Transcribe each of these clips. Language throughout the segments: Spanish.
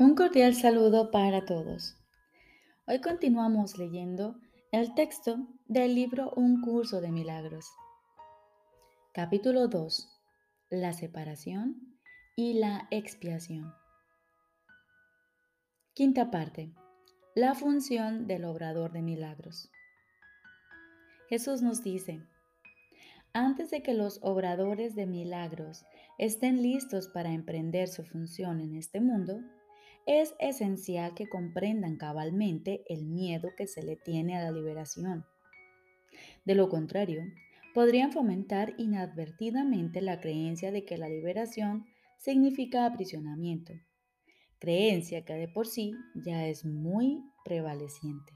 Un cordial saludo para todos. Hoy continuamos leyendo el texto del libro Un curso de milagros. Capítulo 2. La separación y la expiación. Quinta parte. La función del obrador de milagros. Jesús nos dice, antes de que los obradores de milagros estén listos para emprender su función en este mundo, es esencial que comprendan cabalmente el miedo que se le tiene a la liberación. De lo contrario, podrían fomentar inadvertidamente la creencia de que la liberación significa aprisionamiento, creencia que de por sí ya es muy prevaleciente.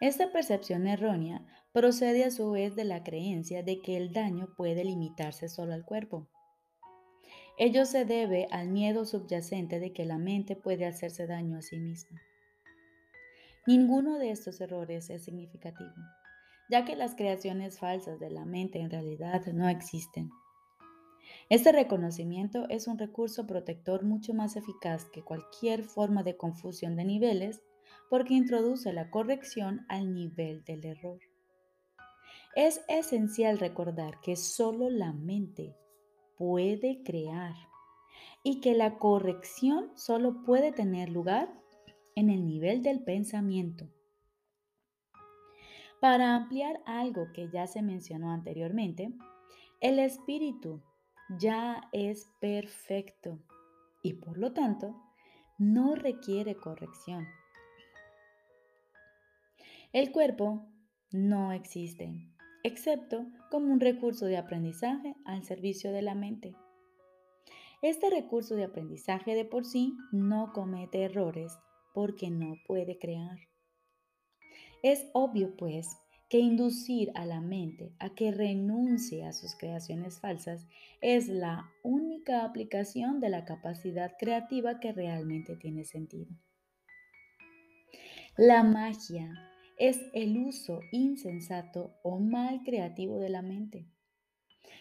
Esta percepción errónea procede a su vez de la creencia de que el daño puede limitarse solo al cuerpo Ello se debe al miedo subyacente de que la mente puede hacerse daño a sí misma. Ninguno de estos errores es significativo, ya que las creaciones falsas de la mente en realidad no existen. Este reconocimiento es un recurso protector mucho más eficaz que cualquier forma de confusión de niveles porque introduce la corrección al nivel del error. Es esencial recordar que solo la mente puede crear y que la corrección solo puede tener lugar en el nivel del pensamiento. Para ampliar algo que ya se mencionó anteriormente, el espíritu ya es perfecto y por lo tanto no requiere corrección. El cuerpo no existe excepto como un recurso de aprendizaje al servicio de la mente. Este recurso de aprendizaje de por sí no comete errores porque no puede crear. Es obvio, pues, que inducir a la mente a que renuncie a sus creaciones falsas es la única aplicación de la capacidad creativa que realmente tiene sentido. La magia es el uso insensato o mal creativo de la mente.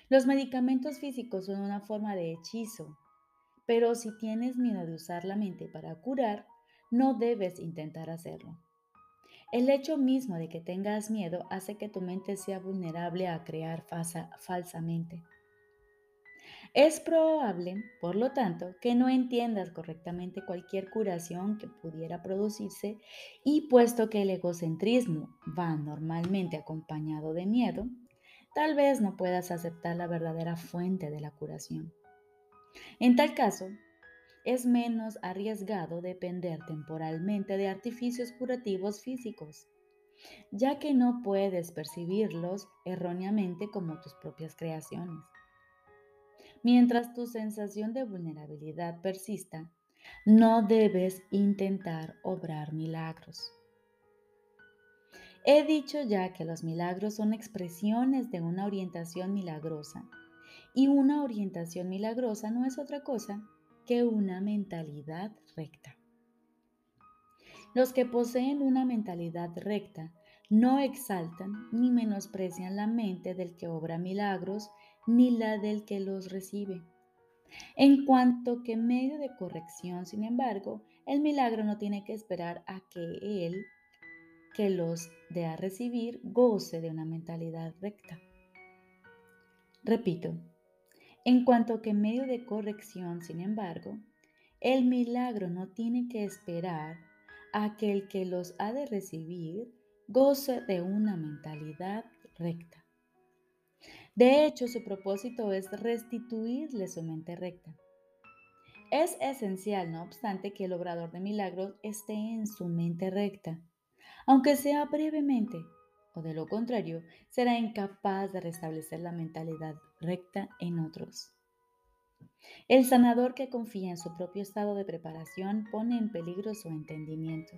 Los medicamentos físicos son una forma de hechizo, pero si tienes miedo de usar la mente para curar, no debes intentar hacerlo. El hecho mismo de que tengas miedo hace que tu mente sea vulnerable a crear falsamente. Es probable, por lo tanto, que no entiendas correctamente cualquier curación que pudiera producirse y puesto que el egocentrismo va normalmente acompañado de miedo, tal vez no puedas aceptar la verdadera fuente de la curación. En tal caso, es menos arriesgado depender temporalmente de artificios curativos físicos, ya que no puedes percibirlos erróneamente como tus propias creaciones. Mientras tu sensación de vulnerabilidad persista, no debes intentar obrar milagros. He dicho ya que los milagros son expresiones de una orientación milagrosa y una orientación milagrosa no es otra cosa que una mentalidad recta. Los que poseen una mentalidad recta no exaltan ni menosprecian la mente del que obra milagros ni la del que los recibe. En cuanto que medio de corrección, sin embargo, el milagro no tiene que esperar a que él, que los de a recibir, goce de una mentalidad recta. Repito, en cuanto que medio de corrección, sin embargo, el milagro no tiene que esperar a que el que los ha de recibir goce de una mentalidad recta. De hecho, su propósito es restituirle su mente recta. Es esencial, no obstante, que el obrador de milagros esté en su mente recta, aunque sea brevemente, o de lo contrario, será incapaz de restablecer la mentalidad recta en otros. El sanador que confía en su propio estado de preparación pone en peligro su entendimiento.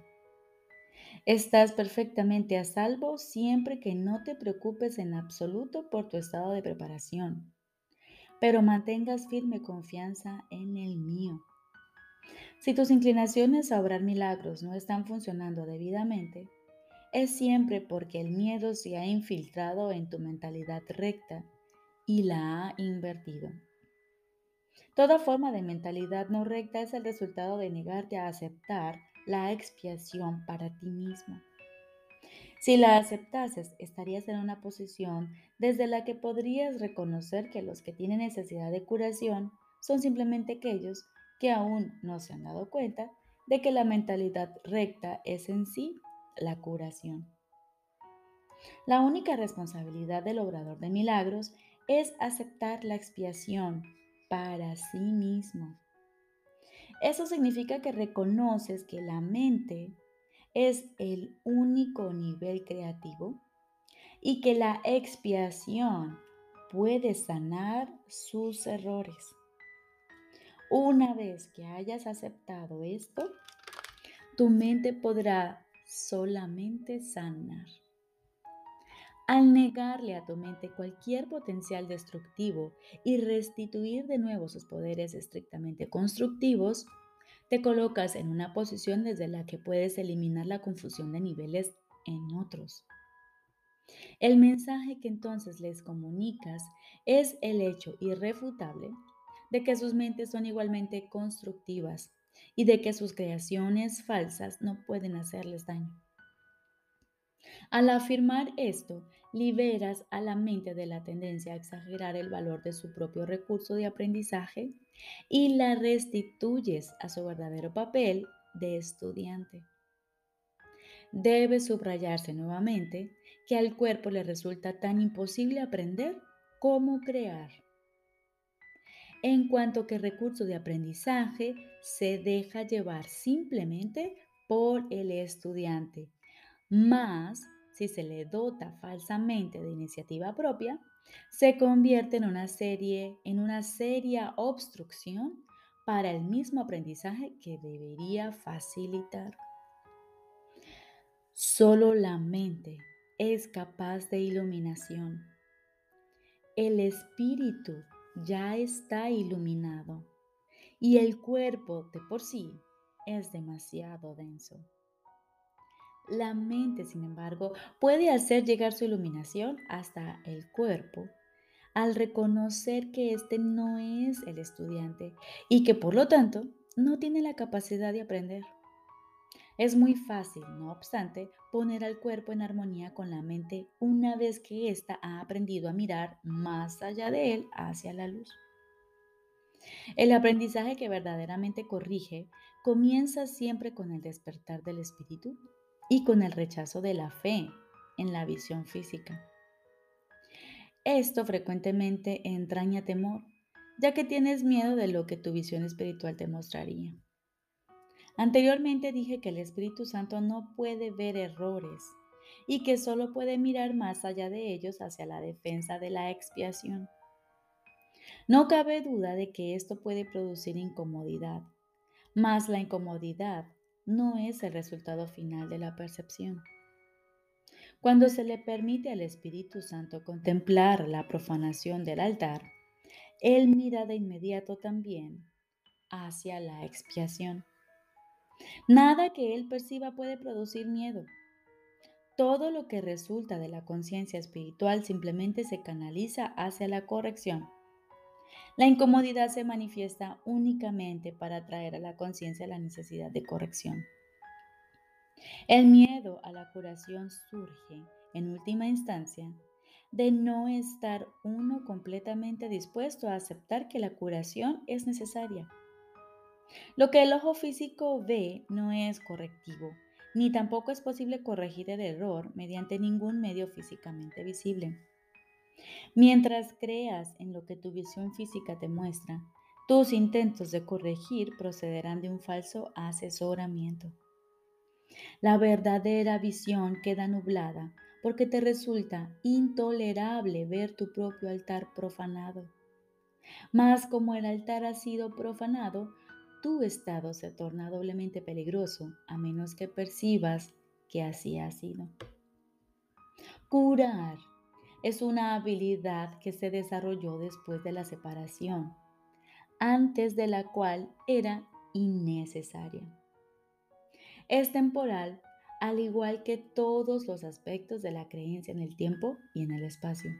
Estás perfectamente a salvo siempre que no te preocupes en absoluto por tu estado de preparación, pero mantengas firme confianza en el mío. Si tus inclinaciones a obrar milagros no están funcionando debidamente, es siempre porque el miedo se ha infiltrado en tu mentalidad recta y la ha invertido. Toda forma de mentalidad no recta es el resultado de negarte a aceptar la expiación para ti mismo. Si la aceptases, estarías en una posición desde la que podrías reconocer que los que tienen necesidad de curación son simplemente aquellos que aún no se han dado cuenta de que la mentalidad recta es en sí la curación. La única responsabilidad del obrador de milagros es aceptar la expiación para sí mismo. Eso significa que reconoces que la mente es el único nivel creativo y que la expiación puede sanar sus errores. Una vez que hayas aceptado esto, tu mente podrá solamente sanar. Al negarle a tu mente cualquier potencial destructivo y restituir de nuevo sus poderes estrictamente constructivos, te colocas en una posición desde la que puedes eliminar la confusión de niveles en otros. El mensaje que entonces les comunicas es el hecho irrefutable de que sus mentes son igualmente constructivas y de que sus creaciones falsas no pueden hacerles daño. Al afirmar esto, liberas a la mente de la tendencia a exagerar el valor de su propio recurso de aprendizaje y la restituyes a su verdadero papel de estudiante. Debe subrayarse nuevamente que al cuerpo le resulta tan imposible aprender como crear en cuanto que recurso de aprendizaje se deja llevar simplemente por el estudiante. Más, si se le dota falsamente de iniciativa propia, se convierte en una serie, en una seria obstrucción para el mismo aprendizaje que debería facilitar. Solo la mente es capaz de iluminación. El espíritu ya está iluminado y el cuerpo de por sí es demasiado denso. La mente, sin embargo, puede hacer llegar su iluminación hasta el cuerpo al reconocer que éste no es el estudiante y que por lo tanto no tiene la capacidad de aprender. Es muy fácil, no obstante, poner al cuerpo en armonía con la mente una vez que ésta ha aprendido a mirar más allá de él hacia la luz. El aprendizaje que verdaderamente corrige comienza siempre con el despertar del espíritu y con el rechazo de la fe en la visión física. Esto frecuentemente entraña temor, ya que tienes miedo de lo que tu visión espiritual te mostraría. Anteriormente dije que el Espíritu Santo no puede ver errores y que solo puede mirar más allá de ellos hacia la defensa de la expiación. No cabe duda de que esto puede producir incomodidad, mas la incomodidad no es el resultado final de la percepción. Cuando se le permite al Espíritu Santo contemplar la profanación del altar, Él mira de inmediato también hacia la expiación. Nada que él perciba puede producir miedo. Todo lo que resulta de la conciencia espiritual simplemente se canaliza hacia la corrección. La incomodidad se manifiesta únicamente para traer a la conciencia la necesidad de corrección. El miedo a la curación surge, en última instancia, de no estar uno completamente dispuesto a aceptar que la curación es necesaria. Lo que el ojo físico ve no es correctivo, ni tampoco es posible corregir el error mediante ningún medio físicamente visible. Mientras creas en lo que tu visión física te muestra, tus intentos de corregir procederán de un falso asesoramiento. La verdadera visión queda nublada porque te resulta intolerable ver tu propio altar profanado. Mas como el altar ha sido profanado, tu estado se torna doblemente peligroso a menos que percibas que así ha sido. Curar es una habilidad que se desarrolló después de la separación, antes de la cual era innecesaria. Es temporal, al igual que todos los aspectos de la creencia en el tiempo y en el espacio.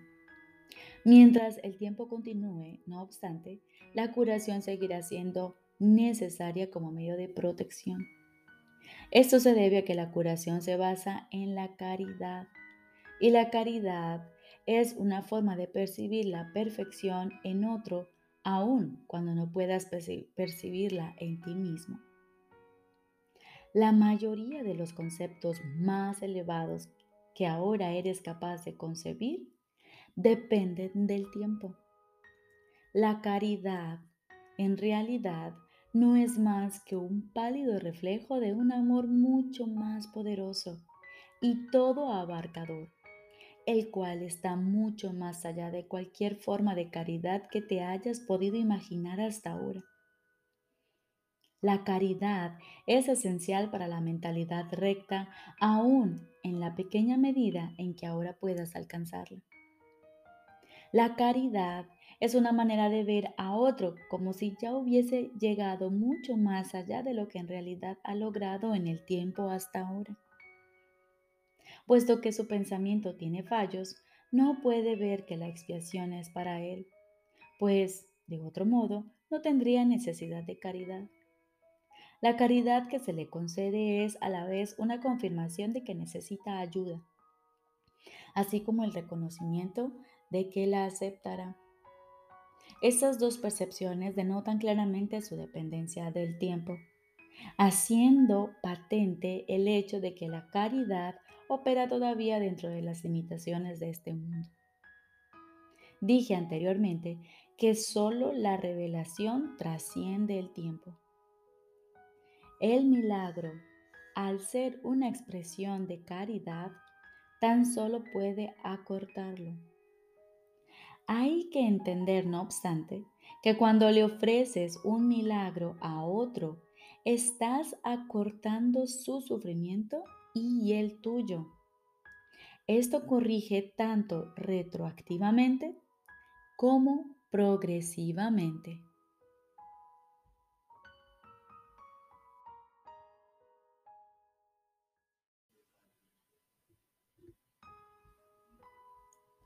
Mientras el tiempo continúe, no obstante, la curación seguirá siendo necesaria como medio de protección. Esto se debe a que la curación se basa en la caridad y la caridad es una forma de percibir la perfección en otro aun cuando no puedas percibirla en ti mismo. La mayoría de los conceptos más elevados que ahora eres capaz de concebir dependen del tiempo. La caridad, en realidad, no es más que un pálido reflejo de un amor mucho más poderoso y todo abarcador, el cual está mucho más allá de cualquier forma de caridad que te hayas podido imaginar hasta ahora. La caridad es esencial para la mentalidad recta, aún en la pequeña medida en que ahora puedas alcanzarla. La caridad es una manera de ver a otro como si ya hubiese llegado mucho más allá de lo que en realidad ha logrado en el tiempo hasta ahora. Puesto que su pensamiento tiene fallos, no puede ver que la expiación es para él, pues, de otro modo, no tendría necesidad de caridad. La caridad que se le concede es a la vez una confirmación de que necesita ayuda, así como el reconocimiento de que la aceptará. Estas dos percepciones denotan claramente su dependencia del tiempo, haciendo patente el hecho de que la caridad opera todavía dentro de las limitaciones de este mundo. Dije anteriormente que solo la revelación trasciende el tiempo. El milagro, al ser una expresión de caridad, tan solo puede acortarlo. Hay que entender, no obstante, que cuando le ofreces un milagro a otro, estás acortando su sufrimiento y el tuyo. Esto corrige tanto retroactivamente como progresivamente.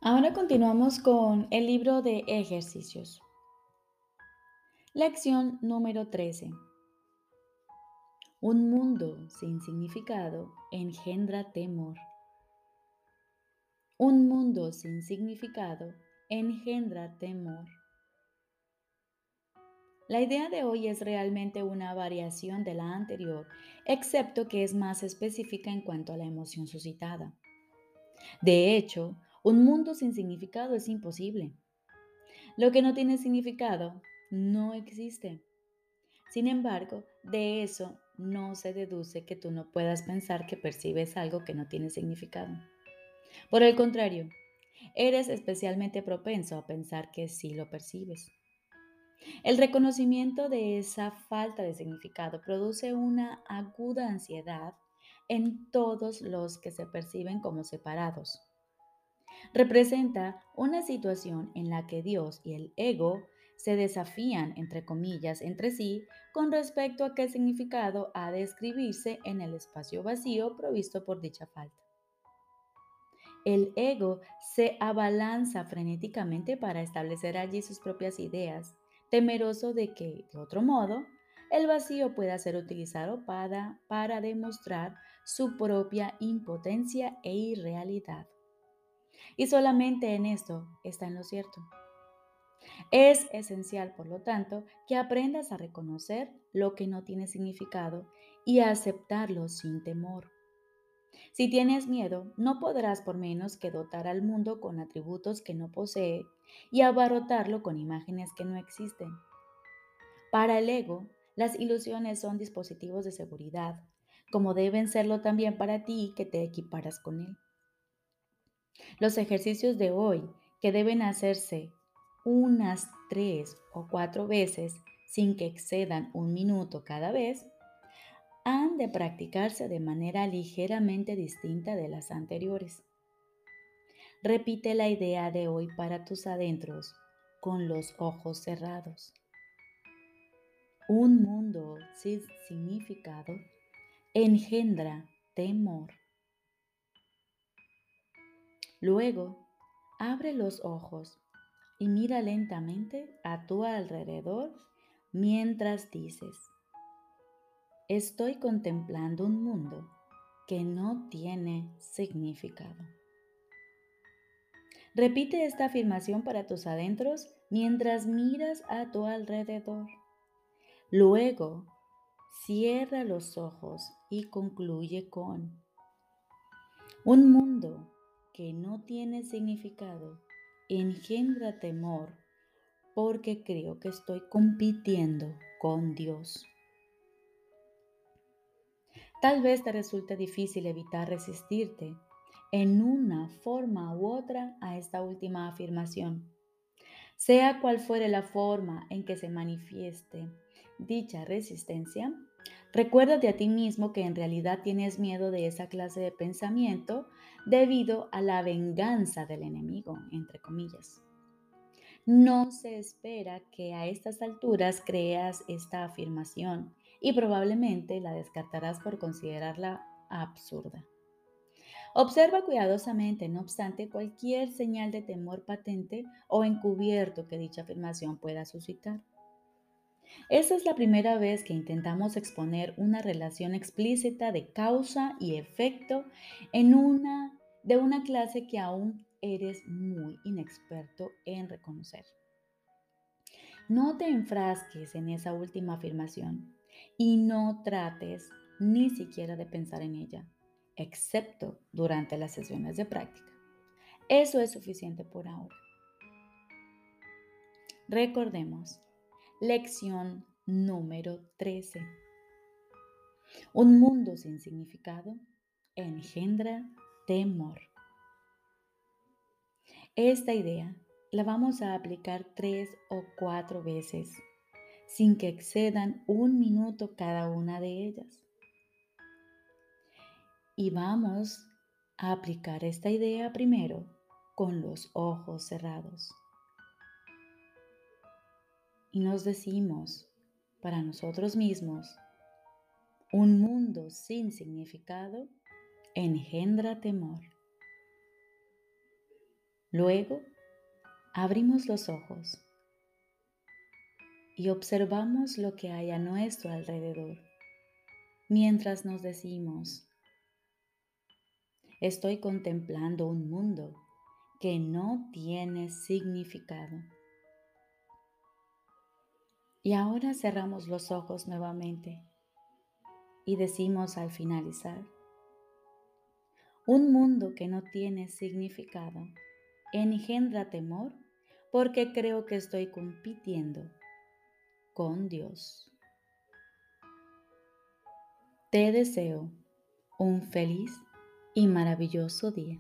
Ahora continuamos con el libro de ejercicios. Lección número 13. Un mundo sin significado engendra temor. Un mundo sin significado engendra temor. La idea de hoy es realmente una variación de la anterior, excepto que es más específica en cuanto a la emoción suscitada. De hecho, un mundo sin significado es imposible. Lo que no tiene significado no existe. Sin embargo, de eso no se deduce que tú no puedas pensar que percibes algo que no tiene significado. Por el contrario, eres especialmente propenso a pensar que sí lo percibes. El reconocimiento de esa falta de significado produce una aguda ansiedad en todos los que se perciben como separados representa una situación en la que Dios y el ego se desafían, entre comillas, entre sí con respecto a qué significado ha de escribirse en el espacio vacío provisto por dicha falta. El ego se abalanza frenéticamente para establecer allí sus propias ideas, temeroso de que, de otro modo, el vacío pueda ser utilizado para, para demostrar su propia impotencia e irrealidad. Y solamente en esto está en lo cierto. Es esencial, por lo tanto, que aprendas a reconocer lo que no tiene significado y a aceptarlo sin temor. Si tienes miedo, no podrás por menos que dotar al mundo con atributos que no posee y abarrotarlo con imágenes que no existen. Para el ego, las ilusiones son dispositivos de seguridad, como deben serlo también para ti que te equiparas con él. Los ejercicios de hoy, que deben hacerse unas tres o cuatro veces sin que excedan un minuto cada vez, han de practicarse de manera ligeramente distinta de las anteriores. Repite la idea de hoy para tus adentros con los ojos cerrados. Un mundo sin significado engendra temor. Luego, Abre los ojos y mira lentamente a tu alrededor mientras dices, estoy contemplando un mundo que no tiene significado. Repite esta afirmación para tus adentros mientras miras a tu alrededor. Luego, cierra los ojos y concluye con, un mundo que no tiene significado engendra temor porque creo que estoy compitiendo con Dios. Tal vez te resulte difícil evitar resistirte en una forma u otra a esta última afirmación. Sea cual fuere la forma en que se manifieste dicha resistencia, recuérdate a ti mismo que en realidad tienes miedo de esa clase de pensamiento debido a la venganza del enemigo, entre comillas. No se espera que a estas alturas creas esta afirmación y probablemente la descartarás por considerarla absurda. Observa cuidadosamente, no obstante, cualquier señal de temor patente o encubierto que dicha afirmación pueda suscitar. Esta es la primera vez que intentamos exponer una relación explícita de causa y efecto en una, de una clase que aún eres muy inexperto en reconocer. No te enfrasques en esa última afirmación y no trates ni siquiera de pensar en ella, excepto durante las sesiones de práctica. Eso es suficiente por ahora. Recordemos, lección número 13. Un mundo sin significado engendra temor. Esta idea la vamos a aplicar tres o cuatro veces sin que excedan un minuto cada una de ellas. Y vamos a aplicar esta idea primero con los ojos cerrados. Y nos decimos para nosotros mismos, un mundo sin significado engendra temor. Luego, abrimos los ojos y observamos lo que hay a nuestro alrededor mientras nos decimos, estoy contemplando un mundo que no tiene significado. Y ahora cerramos los ojos nuevamente y decimos al finalizar, un mundo que no tiene significado engendra temor porque creo que estoy compitiendo con Dios. Te deseo un feliz y maravilloso día.